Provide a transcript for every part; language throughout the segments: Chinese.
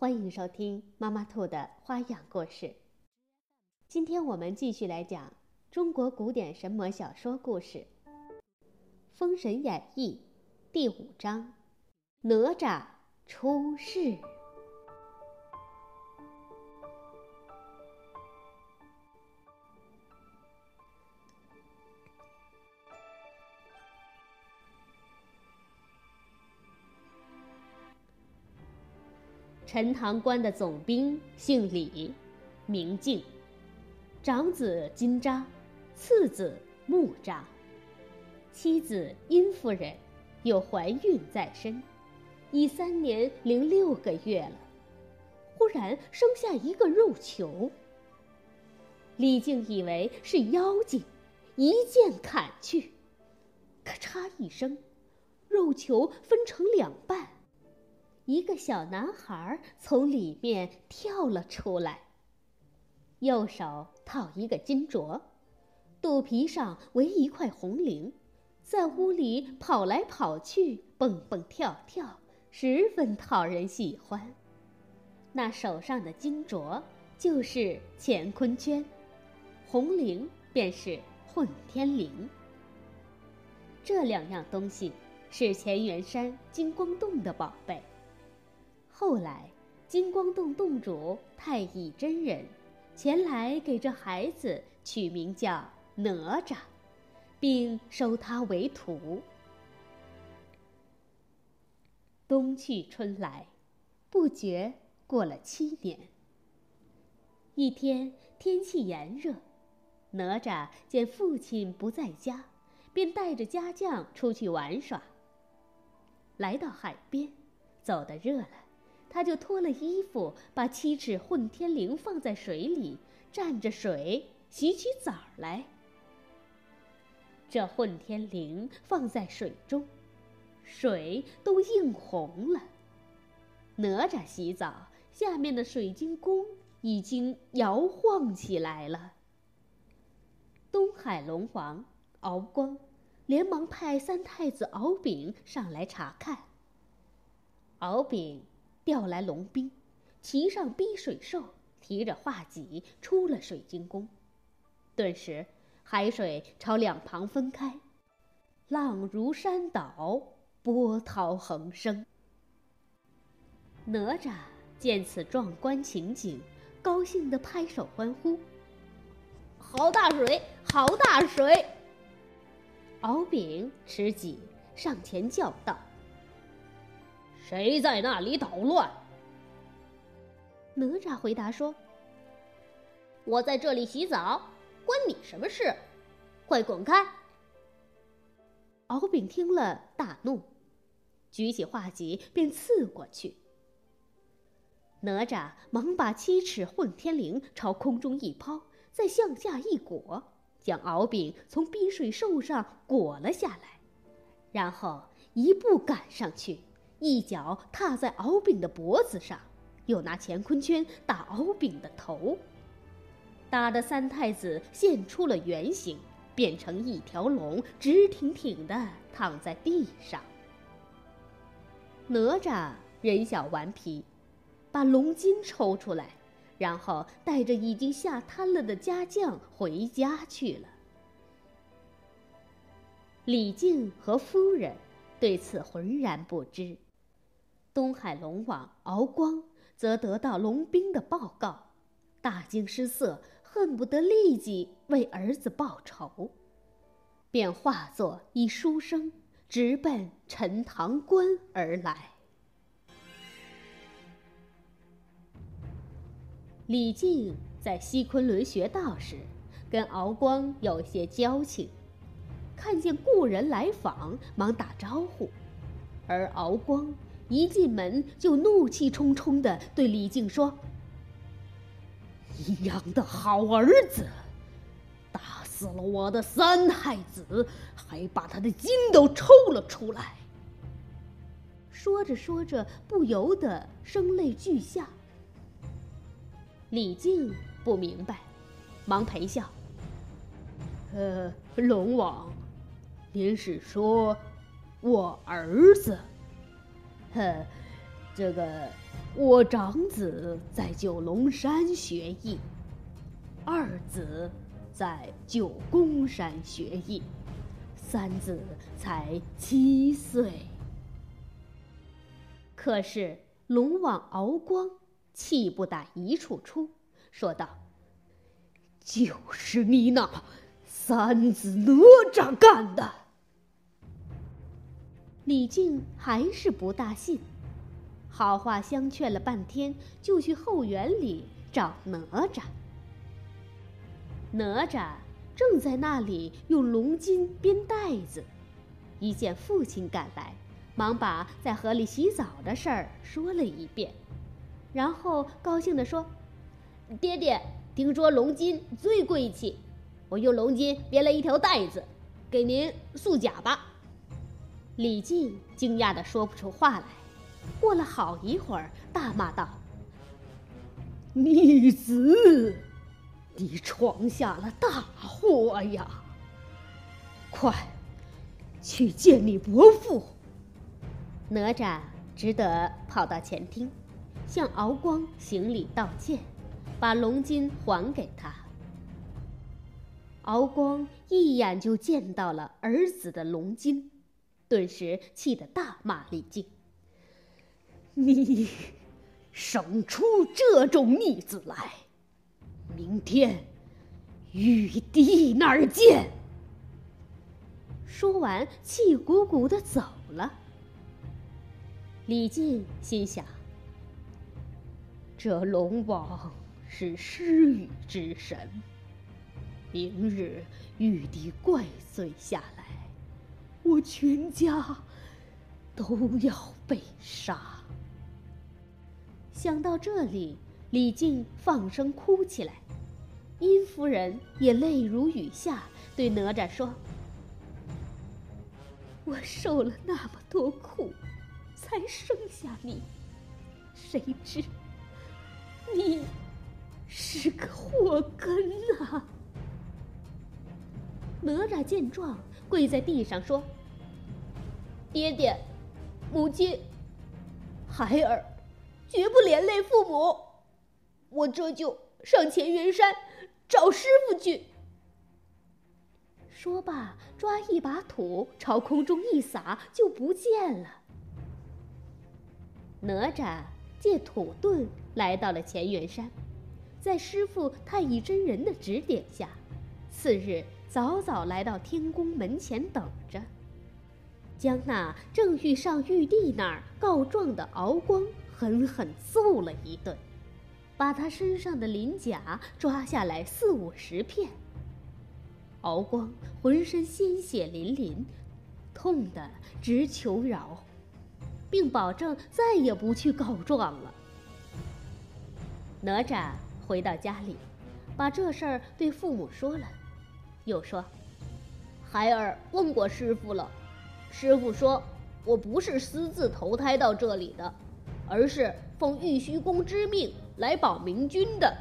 欢迎收听妈妈兔的花样故事。今天我们继续来讲中国古典神魔小说故事《封神演义》第五章：哪吒出世。陈塘关的总兵姓李，名敬，长子金吒，次子木吒，妻子殷夫人有怀孕在身，已三年零六个月了。忽然生下一个肉球。李靖以为是妖精，一剑砍去，咔嚓一声，肉球分成两半。一个小男孩从里面跳了出来。右手套一个金镯，肚皮上围一块红绫，在屋里跑来跑去，蹦蹦跳跳，十分讨人喜欢。那手上的金镯就是乾坤圈，红绫便是混天绫。这两样东西是乾元山金光洞的宝贝。后来，金光洞洞主太乙真人前来给这孩子取名叫哪吒，并收他为徒。冬去春来，不觉过了七年。一天天气炎热，哪吒见父亲不在家，便带着家将出去玩耍。来到海边，走得热了。他就脱了衣服，把七尺混天绫放在水里，蘸着水洗起澡来。这混天绫放在水中，水都映红了。哪吒洗澡，下面的水晶宫已经摇晃起来了。东海龙王敖光连忙派三太子敖丙上来查看。敖丙。调来龙兵，骑上逼水兽，提着画戟出了水晶宫。顿时，海水朝两旁分开，浪如山倒，波涛横生。哪吒见此壮观情景，高兴地拍手欢呼：“好大水，好大水！”敖丙持戟上前叫道。谁在那里捣乱？哪吒回答说：“我在这里洗澡，关你什么事？快滚开！”敖丙听了大怒，举起画戟便刺过去。哪吒忙把七尺混天绫朝空中一抛，再向下一裹，将敖丙从逼水兽上裹了下来，然后一步赶上去。一脚踏在敖丙的脖子上，又拿乾坤圈打敖丙的头，打得三太子现出了原形，变成一条龙，直挺挺的躺在地上。哪吒人小顽皮，把龙筋抽出来，然后带着已经吓瘫了的家将回家去了。李靖和夫人对此浑然不知。东海龙王敖光则得到龙兵的报告，大惊失色，恨不得立即为儿子报仇，便化作一书生，直奔陈塘关而来。李靖在西昆仑学道时，跟敖光有些交情，看见故人来访，忙打招呼，而敖光。一进门就怒气冲冲地对李靖说：“你养的好儿子，打死了我的三太子，还把他的筋都抽了出来。说着说着，不由得声泪俱下。李靖不明白，忙陪笑：“呃，龙王，您是说我儿子？呵，这个我长子在九龙山学艺，二子在九宫山学艺，三子才七岁。”可是龙王敖光气不打一处出，说道：“就是你那三子哪吒干的。”李靖还是不大信，好话相劝了半天，就去后园里找哪吒。哪吒正在那里用龙筋编带子，一见父亲赶来。忙把在河里洗澡的事儿说了一遍，然后高兴地说：“爹爹，听说龙筋最贵气，我用龙筋编了一条带子，给您束甲吧。”李靖惊讶的说不出话来，过了好一会儿，大骂道：“逆子，你闯下了大祸呀！快去见你伯父。”哪吒只得跑到前厅，向敖光行礼道歉，把龙筋还给他。敖光一眼就见到了儿子的龙筋，顿时气得大骂李靖：“你生出这种逆子来，明天玉帝那儿见。”说完，气鼓鼓的走了。李靖心想：“这龙王是施雨之神，明日玉帝怪罪下来，我全家都要被杀。”想到这里，李靖放声哭起来。殷夫人也泪如雨下，对哪吒说：“我受了那么多苦。”才生下你，谁知你是个祸根啊！哪吒见状，跪在地上说：“爹爹，母亲，孩儿绝不连累父母，我这就上乾元山找师傅去。”说罢，抓一把土朝空中一撒，就不见了。哪吒借土遁来到了乾元山，在师傅太乙真人的指点下，次日早早来到天宫门前等着，将那正欲上玉帝那儿告状的敖光狠狠揍了一顿，把他身上的鳞甲抓下来四五十片。敖光浑身鲜血淋淋，痛得直求饶。并保证再也不去告状了。哪吒回到家里，把这事儿对父母说了，又说：“孩儿问过师傅了，师傅说我不是私自投胎到这里的，而是奉玉虚宫之命来保明君的。”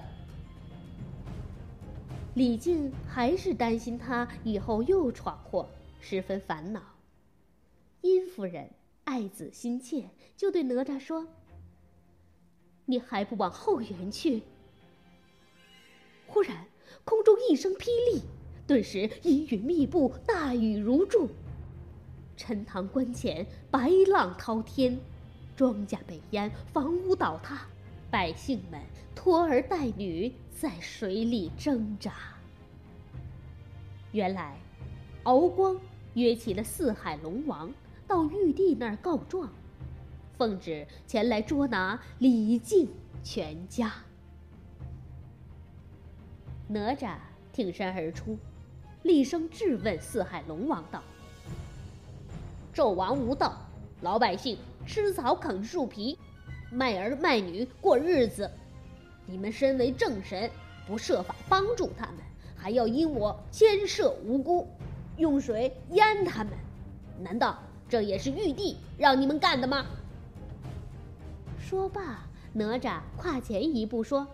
李靖还是担心他以后又闯祸，十分烦恼。殷夫人。爱子心切，就对哪吒说：“你还不往后园去？”忽然，空中一声霹雳，顿时阴云密布，大雨如注。陈塘关前白浪滔天，庄稼被淹，房屋倒塌，百姓们拖儿带女在水里挣扎。原来，敖光约起了四海龙王。到玉帝那儿告状，奉旨前来捉拿李靖全家。哪吒挺身而出，厉声质问四海龙王道：“纣王无道，老百姓吃草啃树皮，卖儿卖女过日子。你们身为正神，不设法帮助他们，还要因我牵涉无辜，用水淹他们，难道这也是玉帝让你们干的吗？说罢，哪吒跨前一步说：“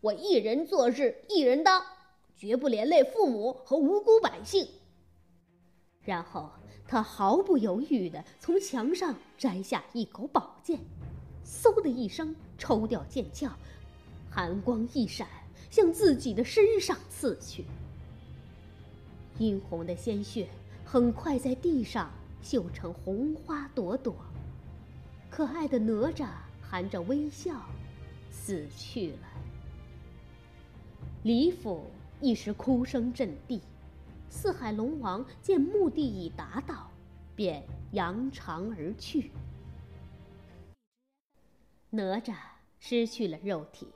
我一人做事一人当，绝不连累父母和无辜百姓。”然后他毫不犹豫地从墙上摘下一口宝剑，嗖的一声抽掉剑鞘，寒光一闪，向自己的身上刺去。殷红的鲜血很快在地上绣成红花朵朵。可爱的哪吒含着微笑，死去了。李府一时哭声震地。四海龙王见目的已达到，便扬长而去。哪吒失去了肉体，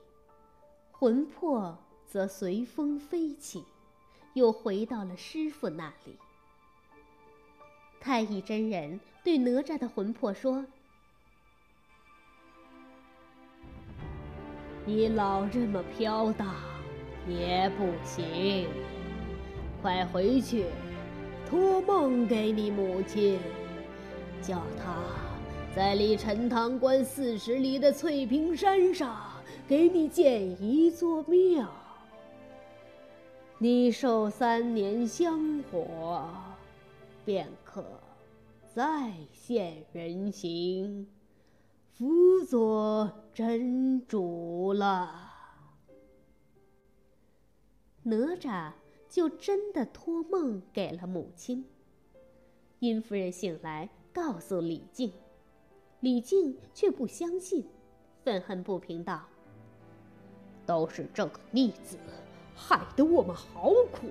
魂魄则随风飞起，又回到了师傅那里。太乙真人对哪吒的魂魄说：“你老这么飘荡，也不行。”快回去，托梦给你母亲，叫她在离陈塘关四十里的翠屏山上给你建一座庙。你受三年香火，便可再现人形，辅佐真主了。哪吒。就真的托梦给了母亲。殷夫人醒来，告诉李靖，李靖却不相信，愤恨不平道：“都是这个逆子，害得我们好苦，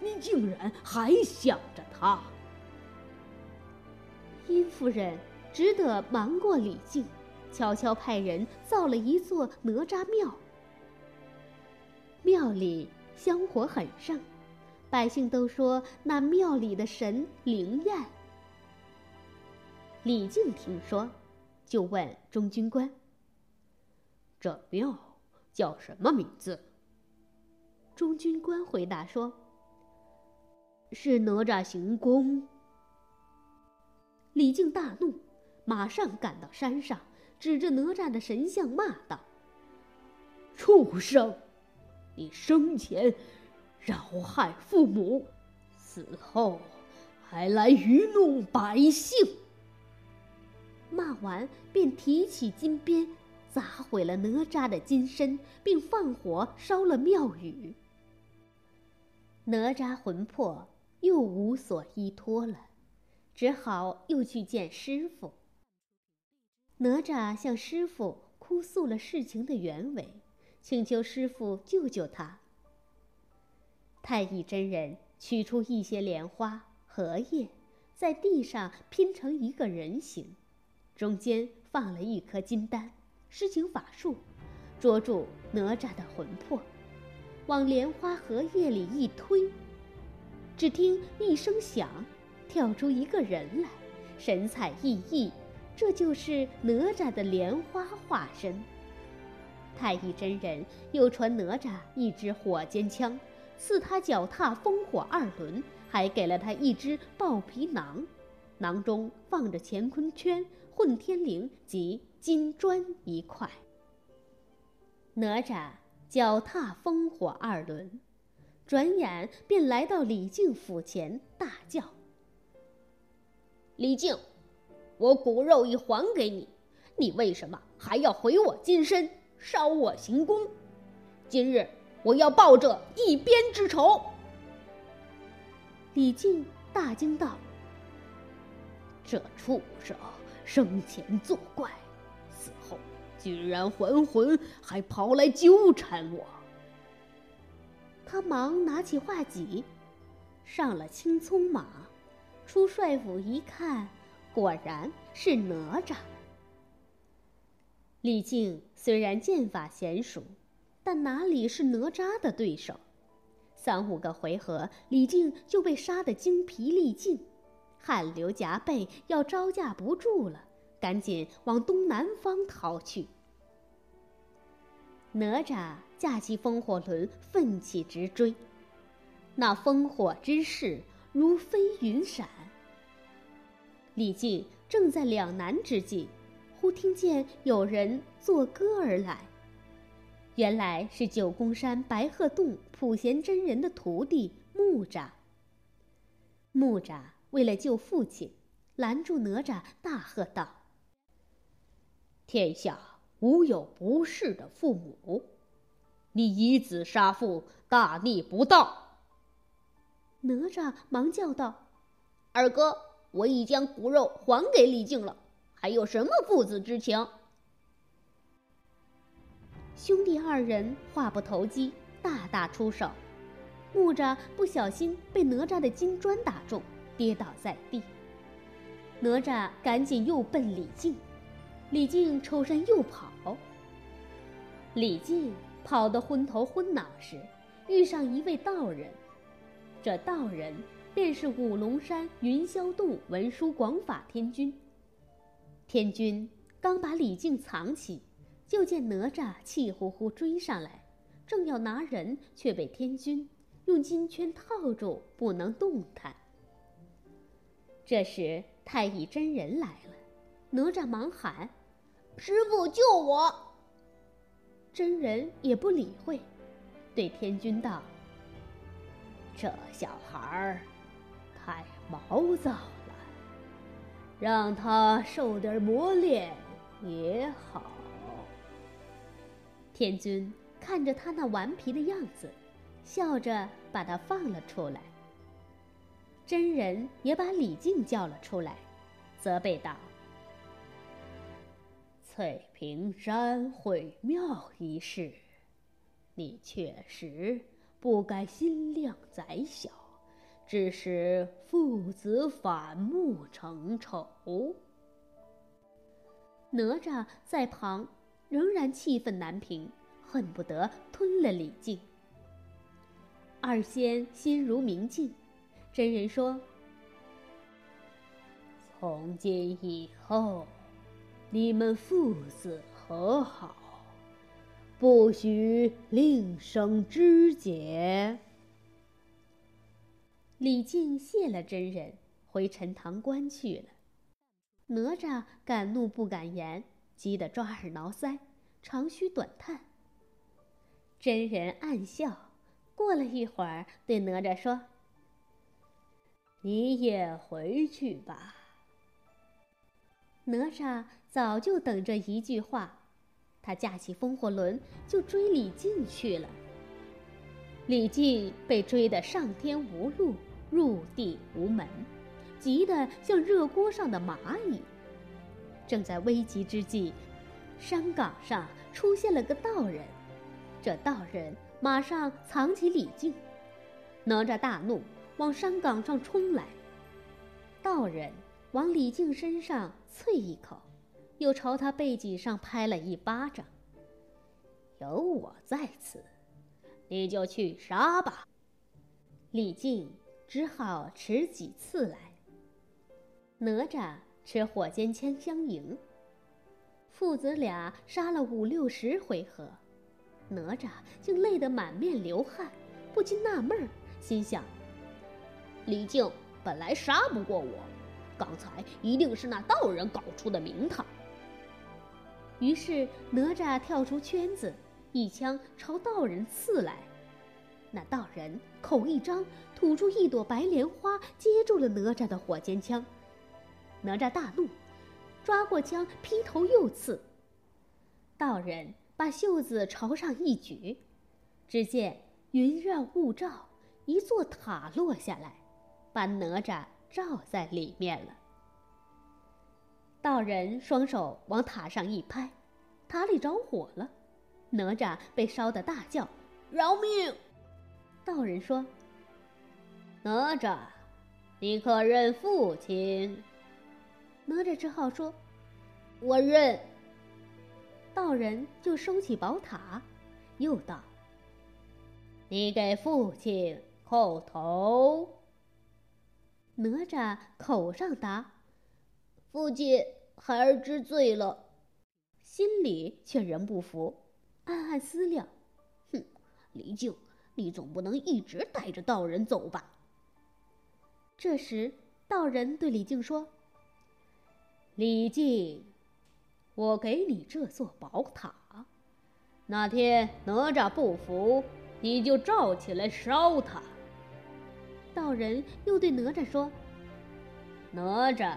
你竟然还想着他！”殷夫人只得瞒过李靖，悄悄派人造了一座哪吒庙。庙里。香火很盛，百姓都说那庙里的神灵验。李靖听说，就问中军官：“这庙叫什么名字？”中军官回答说：“是哪吒行宫。”李靖大怒，马上赶到山上，指着哪吒的神像骂道：“畜生！”你生前扰害父母，死后还来愚弄百姓。骂完，便提起金鞭，砸毁了哪吒的金身，并放火烧了庙宇。哪吒魂魄又无所依托了，只好又去见师傅。哪吒向师傅哭诉了事情的原委。请求师傅救救他。太乙真人取出一些莲花、荷叶，在地上拼成一个人形，中间放了一颗金丹，施行法术，捉住哪吒的魂魄，往莲花荷叶里一推，只听一声响，跳出一个人来，神采奕奕，这就是哪吒的莲花化身。太乙真人又传哪吒一支火尖枪，赐他脚踏风火二轮，还给了他一只豹皮囊，囊中放着乾坤圈、混天绫及金砖一块。哪吒脚踏风火二轮，转眼便来到李靖府前，大叫：“李靖，我骨肉已还给你，你为什么还要毁我金身？”烧我行宫，今日我要报这一鞭之仇。李靖大惊道：“这畜生生前作怪，死后居然还魂，还跑来纠缠我。”他忙拿起画戟，上了青葱马，出帅府一看，果然是哪吒。李靖虽然剑法娴熟，但哪里是哪吒的对手？三五个回合，李靖就被杀得精疲力尽，汗流浃背，要招架不住了，赶紧往东南方逃去。哪吒架起风火轮，奋起直追。那风火之势如飞云闪。李靖正在两难之际，忽听见有人作歌而来。原来是九宫山白鹤洞普贤真人的徒弟木吒。木吒为了救父亲，拦住哪吒，大喝道：“天下无有不是的父母，你以子杀父，大逆不道！”哪吒忙叫道：“二哥，我已将骨肉还给李靖了，还有什么父子之情？”兄弟二人话不投机，大打出手。木吒不小心被哪吒的金砖打中，跌倒在地。哪吒赶紧又奔李靖，李靖抽身又跑。李靖跑得昏头昏脑时，遇上一位道人。这道人便是五龙山云霄洞文殊广法天君。天君刚把李靖藏起。就见哪吒气呼呼追上来，正要拿人，却被天君用金圈套住，不能动弹。这时太乙真人来了，哪吒忙喊：“师傅救我！”真人也不理会，对天君道：“这小孩儿太毛躁，让他受点磨练也好。”天君看着他那顽皮的样子，笑着把他放了出来。真人也把李靖叫了出来，责备道：“翠屏山毁庙一事，你确实不该心量窄小，致使父子反目成仇。”哪吒在旁。仍然气愤难平，恨不得吞了李靖。二仙心如明镜，真人说：“从今以后，你们父子和好，不许另生枝节。”李靖谢了真人，回陈塘关去了。哪吒敢怒不敢言。急得抓耳挠腮，长吁短叹。真人暗笑，过了一会儿，对哪吒说：“你也回去吧。”哪吒早就等着一句话，他架起风火轮就追李靖去了。李靖被追得上天无路，入地无门，急得像热锅上的蚂蚁。正在危急之际，山岗上出现了个道人。这道人马上藏起李靖，哪吒大怒，往山岗上冲来。道人往李靖身上啐一口，又朝他背脊上拍了一巴掌。有我在此，你就去杀吧。李靖只好持戟刺来。哪吒。持火尖枪相迎，父子俩杀了五六十回合，哪吒竟累得满面流汗，不禁纳闷儿，心想：李靖本来杀不过我，刚才一定是那道人搞出的名堂。于是哪吒跳出圈子，一枪朝道人刺来，那道人口一张，吐出一朵白莲花，接住了哪吒的火尖枪。哪吒大怒，抓过枪劈头又刺。道人把袖子朝上一举，只见云绕雾罩，一座塔落下来，把哪吒罩在里面了。道人双手往塔上一拍，塔里着火了，哪吒被烧得大叫：“饶命！”道人说：“哪吒，你可认父亲？”哪吒只好说：“我认。”道人就收起宝塔，又道：“你给父亲叩头。”哪吒口上答：“父亲，孩儿知罪了。”心里却仍不服，暗暗思量：“哼，离就，你总不能一直带着道人走吧？”这时，道人对李靖说：“李靖，我给你这座宝塔，哪天哪吒不服，你就罩起来烧他。”道人又对哪吒说：“哪吒，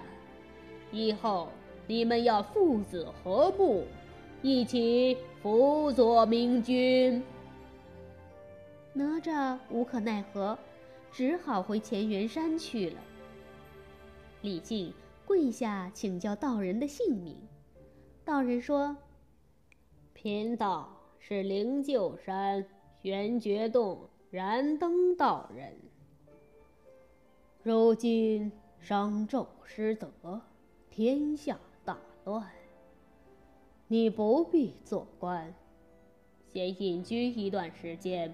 以后你们要父子和睦，一起辅佐明君。”哪吒无可奈何，只好回乾元山去了。李靖跪下请教道人的姓名，道人说：“贫道是灵鹫山玄觉洞燃灯道人。”如今商纣失德，天下大乱。你不必做官，先隐居一段时间，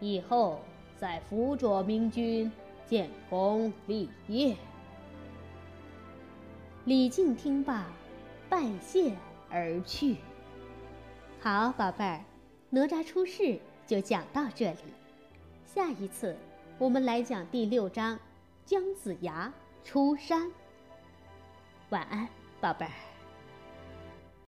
以后再辅佐明君，建功立业。李靖听罢，拜谢而去。好，宝贝儿，哪吒出世就讲到这里，下一次我们来讲第六章。姜子牙出山。晚安，宝贝儿。